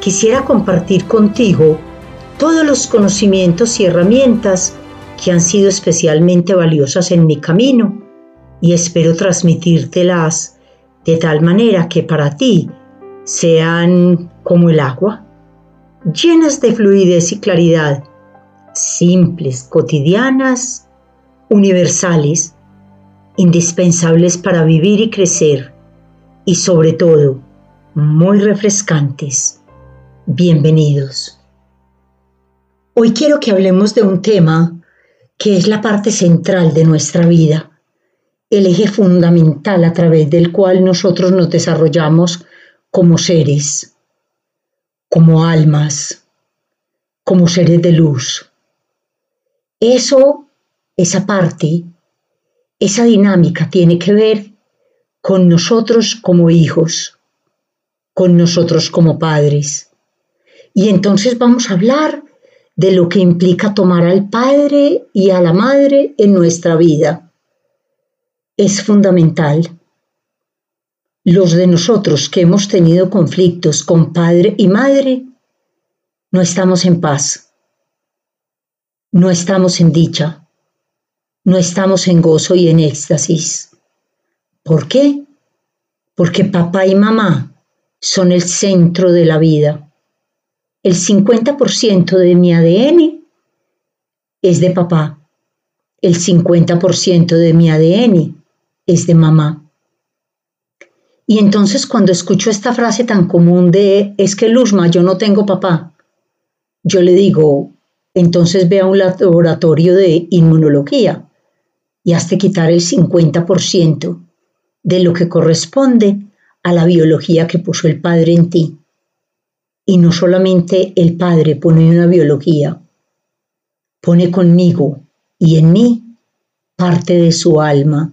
Quisiera compartir contigo todos los conocimientos y herramientas que han sido especialmente valiosas en mi camino y espero transmitírtelas de tal manera que para ti sean como el agua, llenas de fluidez y claridad, simples, cotidianas, universales, indispensables para vivir y crecer y sobre todo muy refrescantes. Bienvenidos. Hoy quiero que hablemos de un tema que es la parte central de nuestra vida, el eje fundamental a través del cual nosotros nos desarrollamos como seres, como almas, como seres de luz. Eso, esa parte, esa dinámica tiene que ver con nosotros como hijos, con nosotros como padres. Y entonces vamos a hablar de lo que implica tomar al padre y a la madre en nuestra vida. Es fundamental. Los de nosotros que hemos tenido conflictos con padre y madre, no estamos en paz, no estamos en dicha, no estamos en gozo y en éxtasis. ¿Por qué? Porque papá y mamá son el centro de la vida el 50% de mi ADN es de papá, el 50% de mi ADN es de mamá. Y entonces cuando escucho esta frase tan común de es que Luzma, yo no tengo papá, yo le digo, entonces ve a un laboratorio de inmunología y hazte quitar el 50% de lo que corresponde a la biología que puso el padre en ti. Y no solamente el Padre pone una biología, pone conmigo y en mí parte de su alma,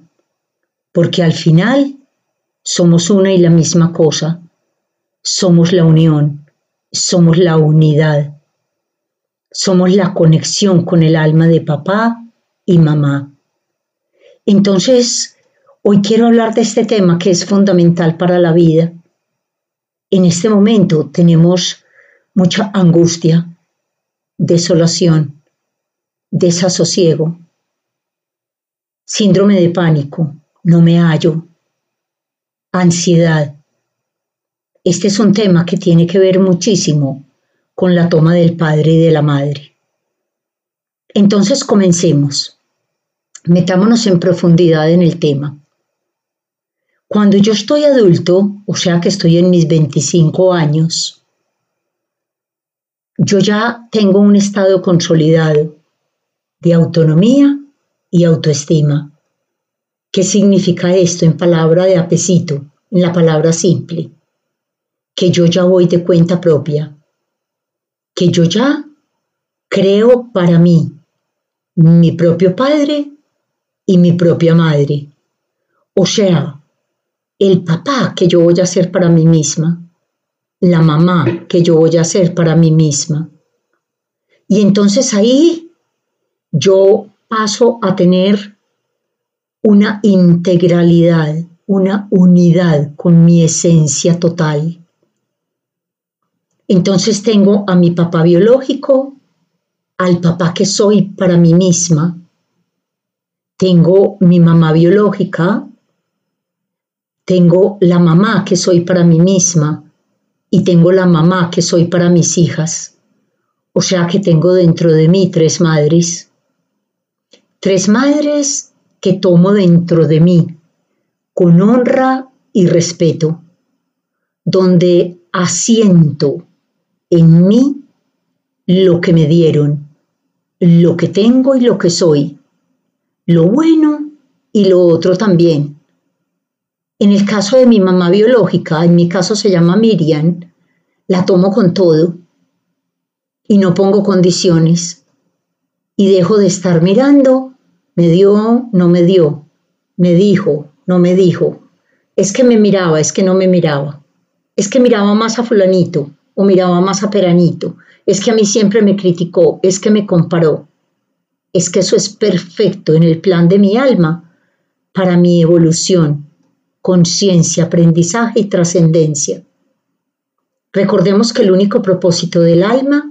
porque al final somos una y la misma cosa, somos la unión, somos la unidad, somos la conexión con el alma de papá y mamá. Entonces, hoy quiero hablar de este tema que es fundamental para la vida en este momento tenemos mucha angustia, desolación, desasosiego, síndrome de pánico, no me hallo, ansiedad. Este es un tema que tiene que ver muchísimo con la toma del padre y de la madre. Entonces comencemos. Metámonos en profundidad en el tema. Cuando yo estoy adulto, o sea que estoy en mis 25 años, yo ya tengo un estado consolidado de autonomía y autoestima. ¿Qué significa esto en palabra de apesito, en la palabra simple? Que yo ya voy de cuenta propia, que yo ya creo para mí mi propio padre y mi propia madre. O sea, el papá que yo voy a ser para mí misma, la mamá que yo voy a ser para mí misma. Y entonces ahí yo paso a tener una integralidad, una unidad con mi esencia total. Entonces tengo a mi papá biológico, al papá que soy para mí misma, tengo mi mamá biológica, tengo la mamá que soy para mí misma y tengo la mamá que soy para mis hijas. O sea que tengo dentro de mí tres madres. Tres madres que tomo dentro de mí con honra y respeto, donde asiento en mí lo que me dieron, lo que tengo y lo que soy, lo bueno y lo otro también en el caso de mi mamá biológica, en mi caso se llama Miriam, la tomo con todo y no pongo condiciones. Y dejo de estar mirando, me dio, no me dio, me dijo, no me dijo, es que me miraba, es que no me miraba, es que miraba más a fulanito o miraba más a peranito, es que a mí siempre me criticó, es que me comparó, es que eso es perfecto en el plan de mi alma para mi evolución, conciencia, aprendizaje y trascendencia. Recordemos que el único propósito del alma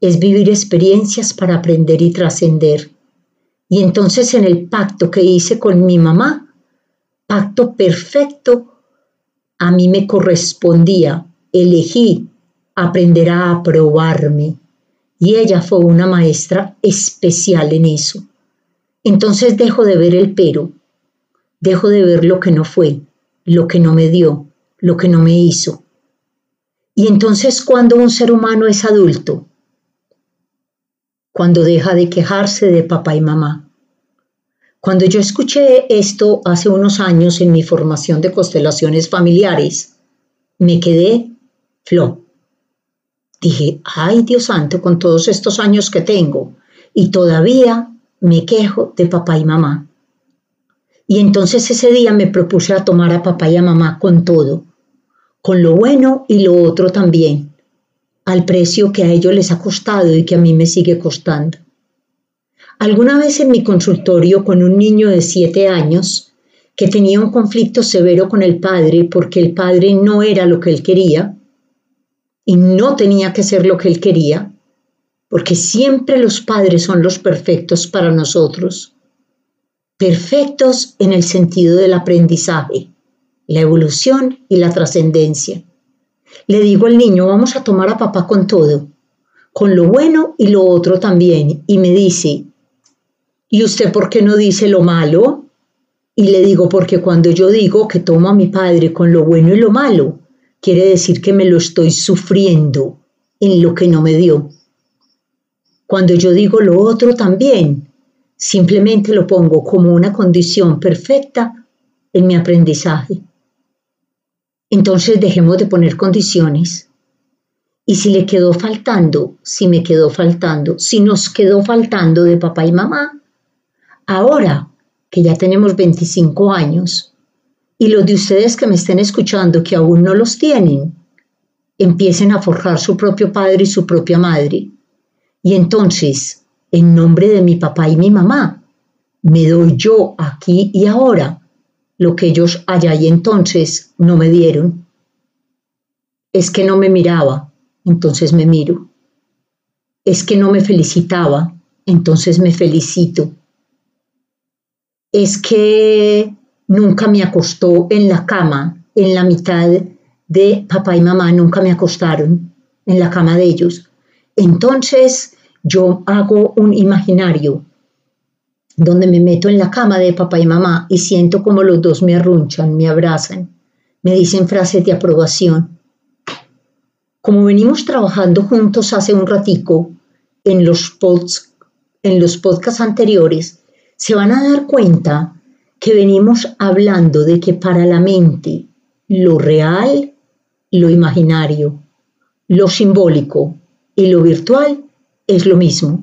es vivir experiencias para aprender y trascender. Y entonces en el pacto que hice con mi mamá, pacto perfecto, a mí me correspondía, elegí aprender a aprobarme. Y ella fue una maestra especial en eso. Entonces dejo de ver el pero, dejo de ver lo que no fue, lo que no me dio, lo que no me hizo. Y entonces cuando un ser humano es adulto, cuando deja de quejarse de papá y mamá. Cuando yo escuché esto hace unos años en mi formación de constelaciones familiares, me quedé flo. Dije, ay Dios santo, con todos estos años que tengo, y todavía me quejo de papá y mamá. Y entonces ese día me propuse a tomar a papá y a mamá con todo, con lo bueno y lo otro también, al precio que a ellos les ha costado y que a mí me sigue costando. Alguna vez en mi consultorio con un niño de siete años que tenía un conflicto severo con el padre porque el padre no era lo que él quería y no tenía que ser lo que él quería, porque siempre los padres son los perfectos para nosotros, perfectos en el sentido del aprendizaje, la evolución y la trascendencia. Le digo al niño, vamos a tomar a papá con todo, con lo bueno y lo otro también. Y me dice, ¿y usted por qué no dice lo malo? Y le digo, porque cuando yo digo que tomo a mi padre con lo bueno y lo malo, quiere decir que me lo estoy sufriendo en lo que no me dio. Cuando yo digo lo otro también, simplemente lo pongo como una condición perfecta en mi aprendizaje. Entonces dejemos de poner condiciones. Y si le quedó faltando, si me quedó faltando, si nos quedó faltando de papá y mamá, ahora que ya tenemos 25 años, y los de ustedes que me estén escuchando que aún no los tienen, empiecen a forjar su propio padre y su propia madre. Y entonces, en nombre de mi papá y mi mamá, me doy yo aquí y ahora lo que ellos allá y entonces no me dieron. Es que no me miraba, entonces me miro. Es que no me felicitaba, entonces me felicito. Es que nunca me acostó en la cama, en la mitad de papá y mamá, nunca me acostaron en la cama de ellos. Entonces yo hago un imaginario donde me meto en la cama de papá y mamá y siento como los dos me arrunchan, me abrazan, me dicen frases de aprobación. Como venimos trabajando juntos hace un ratico en los, pods, en los podcasts anteriores, se van a dar cuenta que venimos hablando de que para la mente lo real, lo imaginario, lo simbólico y lo virtual es lo mismo.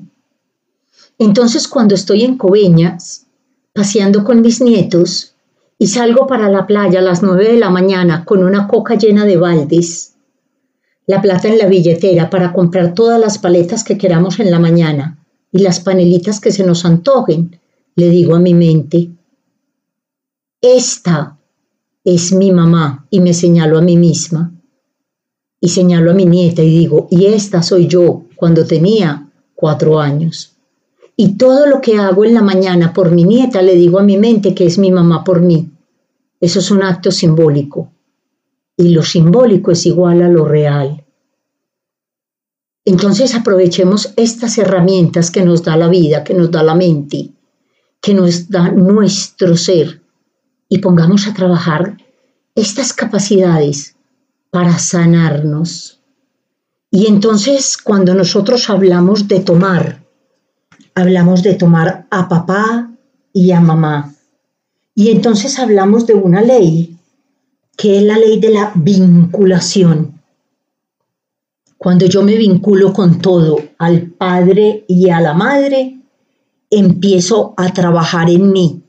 Entonces cuando estoy en Coveñas, paseando con mis nietos, y salgo para la playa a las nueve de la mañana con una coca llena de baldes, la plata en la billetera para comprar todas las paletas que queramos en la mañana y las panelitas que se nos antojen, le digo a mi mente, esta es mi mamá y me señalo a mí misma y señalo a mi nieta y digo, y esta soy yo cuando tenía cuatro años. Y todo lo que hago en la mañana por mi nieta le digo a mi mente que es mi mamá por mí. Eso es un acto simbólico. Y lo simbólico es igual a lo real. Entonces aprovechemos estas herramientas que nos da la vida, que nos da la mente, que nos da nuestro ser y pongamos a trabajar estas capacidades para sanarnos. Y entonces cuando nosotros hablamos de tomar, hablamos de tomar a papá y a mamá. Y entonces hablamos de una ley que es la ley de la vinculación. Cuando yo me vinculo con todo, al padre y a la madre, empiezo a trabajar en mí,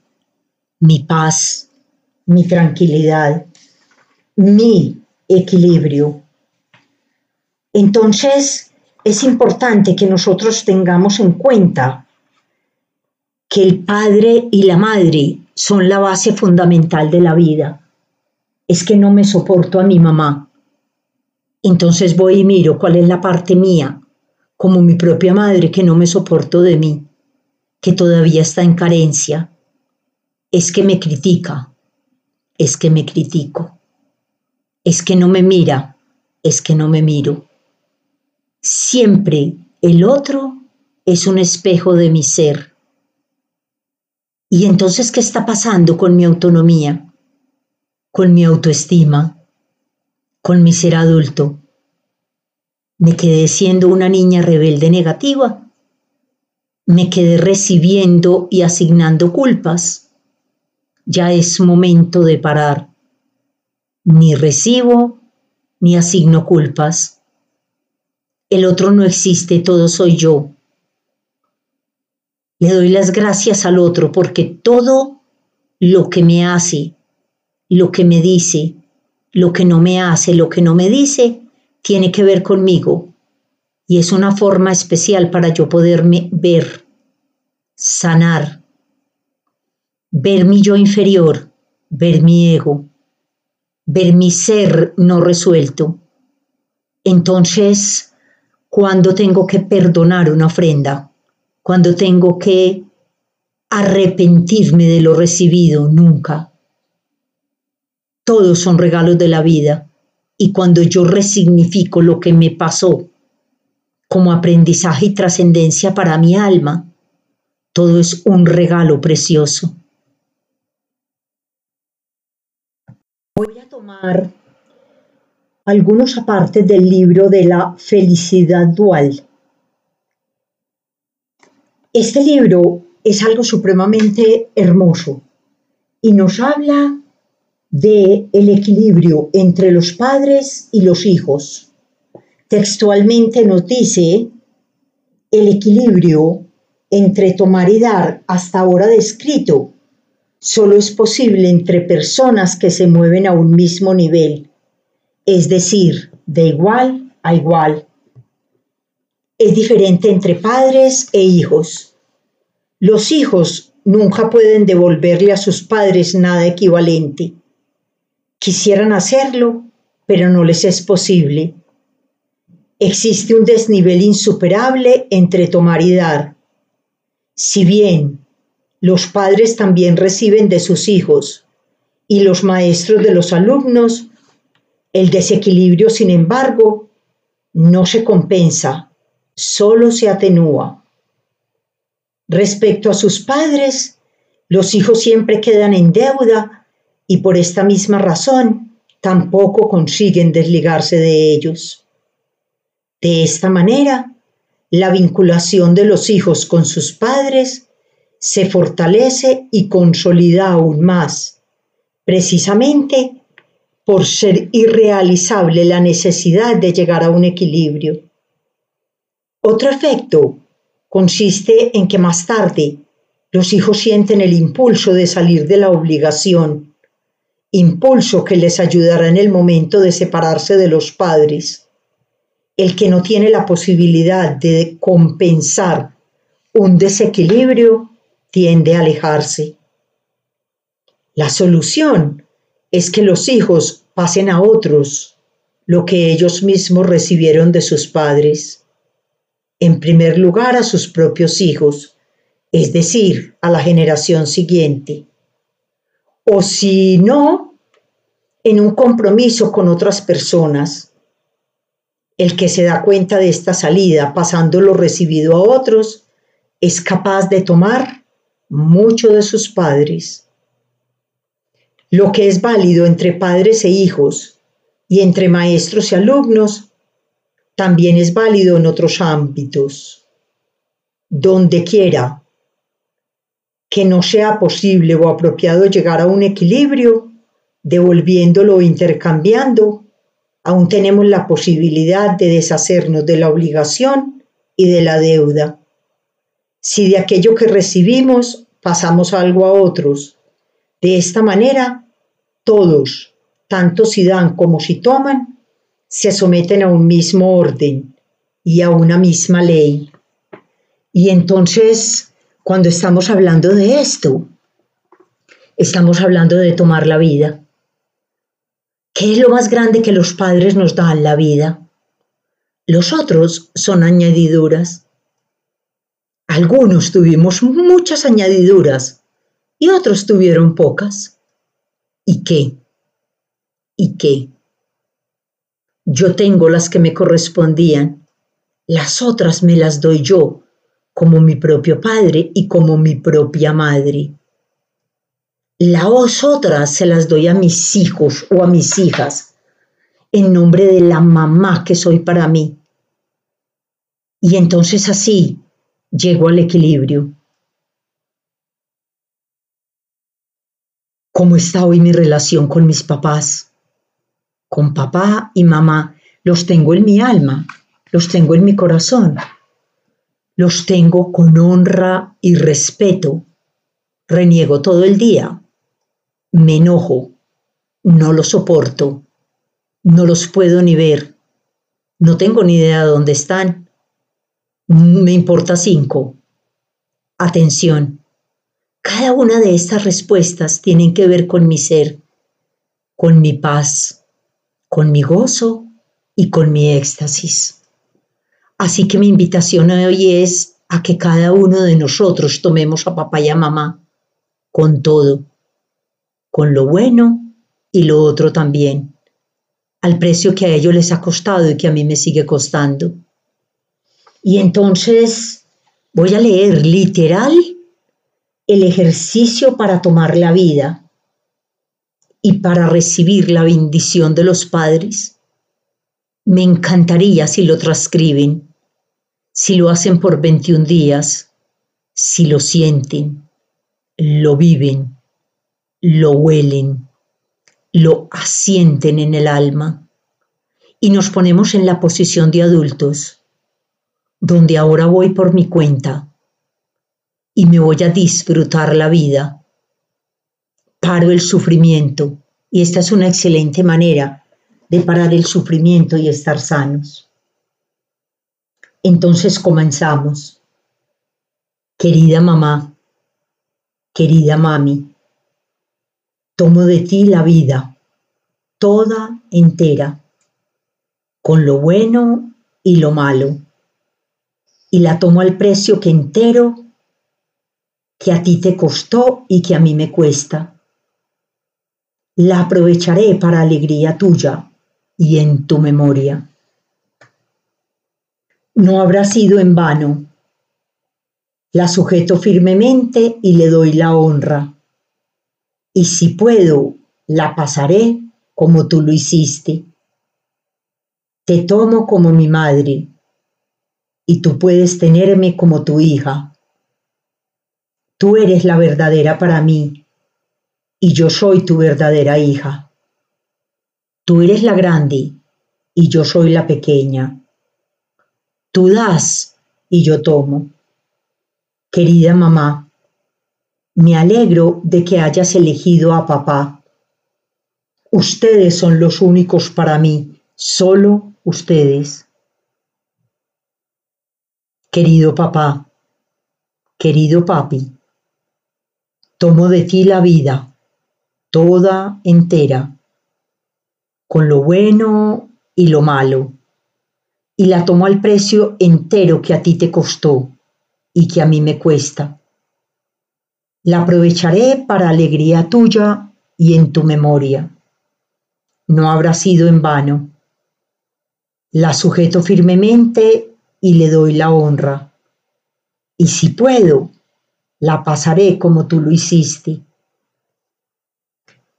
mi paz, mi tranquilidad, mi equilibrio. Entonces, es importante que nosotros tengamos en cuenta que el padre y la madre son la base fundamental de la vida. Es que no me soporto a mi mamá. Entonces voy y miro cuál es la parte mía, como mi propia madre que no me soporto de mí, que todavía está en carencia. Es que me critica, es que me critico, es que no me mira, es que no me miro. Siempre el otro es un espejo de mi ser. ¿Y entonces qué está pasando con mi autonomía? Con mi autoestima, con mi ser adulto. ¿Me quedé siendo una niña rebelde negativa? ¿Me quedé recibiendo y asignando culpas? Ya es momento de parar. Ni recibo ni asigno culpas el otro no existe, todo soy yo. Le doy las gracias al otro porque todo lo que me hace, lo que me dice, lo que no me hace, lo que no me dice, tiene que ver conmigo. Y es una forma especial para yo poderme ver, sanar, ver mi yo inferior, ver mi ego, ver mi ser no resuelto. Entonces, cuando tengo que perdonar una ofrenda, cuando tengo que arrepentirme de lo recibido, nunca. Todos son regalos de la vida y cuando yo resignifico lo que me pasó como aprendizaje y trascendencia para mi alma, todo es un regalo precioso. Voy a tomar algunos apartes del libro de la felicidad dual. Este libro es algo supremamente hermoso y nos habla de el equilibrio entre los padres y los hijos. Textualmente nos dice el equilibrio entre tomar y dar hasta ahora descrito solo es posible entre personas que se mueven a un mismo nivel es decir, de igual a igual. Es diferente entre padres e hijos. Los hijos nunca pueden devolverle a sus padres nada equivalente. Quisieran hacerlo, pero no les es posible. Existe un desnivel insuperable entre tomar y dar. Si bien los padres también reciben de sus hijos y los maestros de los alumnos el desequilibrio, sin embargo, no se compensa, solo se atenúa. Respecto a sus padres, los hijos siempre quedan en deuda y por esta misma razón tampoco consiguen desligarse de ellos. De esta manera, la vinculación de los hijos con sus padres se fortalece y consolida aún más, precisamente por ser irrealizable la necesidad de llegar a un equilibrio. Otro efecto consiste en que más tarde los hijos sienten el impulso de salir de la obligación, impulso que les ayudará en el momento de separarse de los padres. El que no tiene la posibilidad de compensar un desequilibrio tiende a alejarse. La solución es que los hijos pasen a otros lo que ellos mismos recibieron de sus padres. En primer lugar a sus propios hijos, es decir, a la generación siguiente. O si no, en un compromiso con otras personas. El que se da cuenta de esta salida pasando lo recibido a otros es capaz de tomar mucho de sus padres lo que es válido entre padres e hijos y entre maestros y alumnos, también es válido en otros ámbitos. Donde quiera que no sea posible o apropiado llegar a un equilibrio, devolviéndolo o intercambiando, aún tenemos la posibilidad de deshacernos de la obligación y de la deuda. Si de aquello que recibimos pasamos algo a otros, de esta manera todos, tanto si dan como si toman, se someten a un mismo orden y a una misma ley. Y entonces, cuando estamos hablando de esto, estamos hablando de tomar la vida. ¿Qué es lo más grande que los padres nos dan la vida? Los otros son añadiduras. Algunos tuvimos muchas añadiduras y otros tuvieron pocas. ¿Y qué? ¿Y qué? Yo tengo las que me correspondían, las otras me las doy yo, como mi propio padre y como mi propia madre. Las otras se las doy a mis hijos o a mis hijas en nombre de la mamá que soy para mí. Y entonces así llego al equilibrio. ¿Cómo está hoy mi relación con mis papás? Con papá y mamá. Los tengo en mi alma, los tengo en mi corazón, los tengo con honra y respeto. Reniego todo el día. Me enojo, no lo soporto, no los puedo ni ver, no tengo ni idea de dónde están, me importa cinco. Atención, cada una de estas respuestas tienen que ver con mi ser, con mi paz, con mi gozo y con mi éxtasis. Así que mi invitación hoy es a que cada uno de nosotros tomemos a papá y a mamá con todo con lo bueno y lo otro también, al precio que a ellos les ha costado y que a mí me sigue costando. Y entonces voy a leer literal el ejercicio para tomar la vida y para recibir la bendición de los padres. Me encantaría si lo transcriben, si lo hacen por 21 días, si lo sienten, lo viven lo huelen, lo asienten en el alma y nos ponemos en la posición de adultos, donde ahora voy por mi cuenta y me voy a disfrutar la vida. Paro el sufrimiento y esta es una excelente manera de parar el sufrimiento y estar sanos. Entonces comenzamos. Querida mamá, querida mami, Tomo de ti la vida, toda entera, con lo bueno y lo malo, y la tomo al precio que entero, que a ti te costó y que a mí me cuesta. La aprovecharé para alegría tuya y en tu memoria. No habrá sido en vano. La sujeto firmemente y le doy la honra y si puedo, la pasaré como tú lo hiciste. Te tomo como mi madre y tú puedes tenerme como tu hija. Tú eres la verdadera para mí y yo soy tu verdadera hija. Tú eres la grande y yo soy la pequeña. Tú das y yo tomo. Querida mamá, me alegro de que hayas elegido a papá. Ustedes son los únicos para mí, solo ustedes. Querido papá, querido papi, tomo de ti la vida, toda entera, con lo bueno y lo malo, y la tomo al precio entero que a ti te costó y que a mí me cuesta la aprovecharé para alegría tuya y en tu memoria. No habrá sido en vano. La sujeto firmemente y le doy la honra. Y si puedo, la pasaré como tú lo hiciste.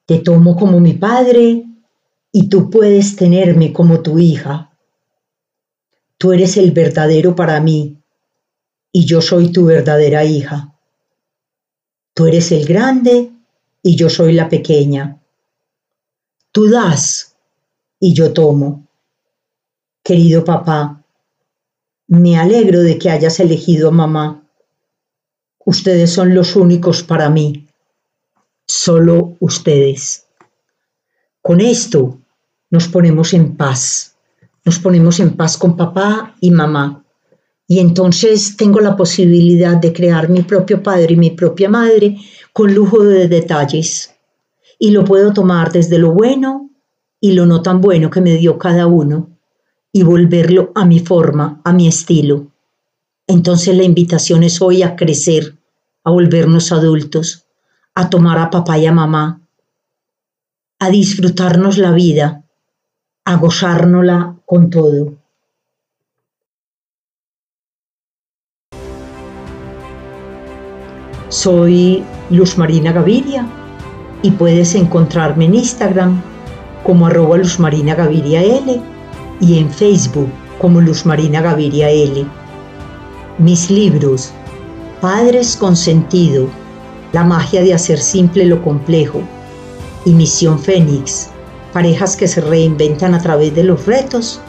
Te tomo como mi padre y tú puedes tenerme como tu hija. Tú eres el verdadero para mí y yo soy tu verdadera hija. Tú eres el grande y yo soy la pequeña. Tú das y yo tomo. Querido papá, me alegro de que hayas elegido a mamá. Ustedes son los únicos para mí. Solo ustedes. Con esto nos ponemos en paz. Nos ponemos en paz con papá y mamá. Y entonces tengo la posibilidad de crear mi propio padre y mi propia madre con lujo de detalles. Y lo puedo tomar desde lo bueno y lo no tan bueno que me dio cada uno y volverlo a mi forma, a mi estilo. Entonces la invitación es hoy a crecer, a volvernos adultos, a tomar a papá y a mamá, a disfrutarnos la vida, a gozárnosla con todo. Soy Luz Marina Gaviria y puedes encontrarme en Instagram como arroba Luz Marina Gaviria L y en Facebook como Luz Marina Gaviria L. Mis libros, Padres con Sentido, La magia de hacer simple lo complejo y Misión Fénix, parejas que se reinventan a través de los retos,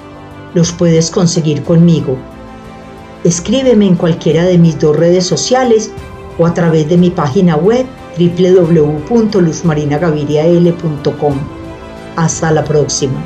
los puedes conseguir conmigo. Escríbeme en cualquiera de mis dos redes sociales o a través de mi página web www.luzmarinagavirial.com. Hasta la próxima.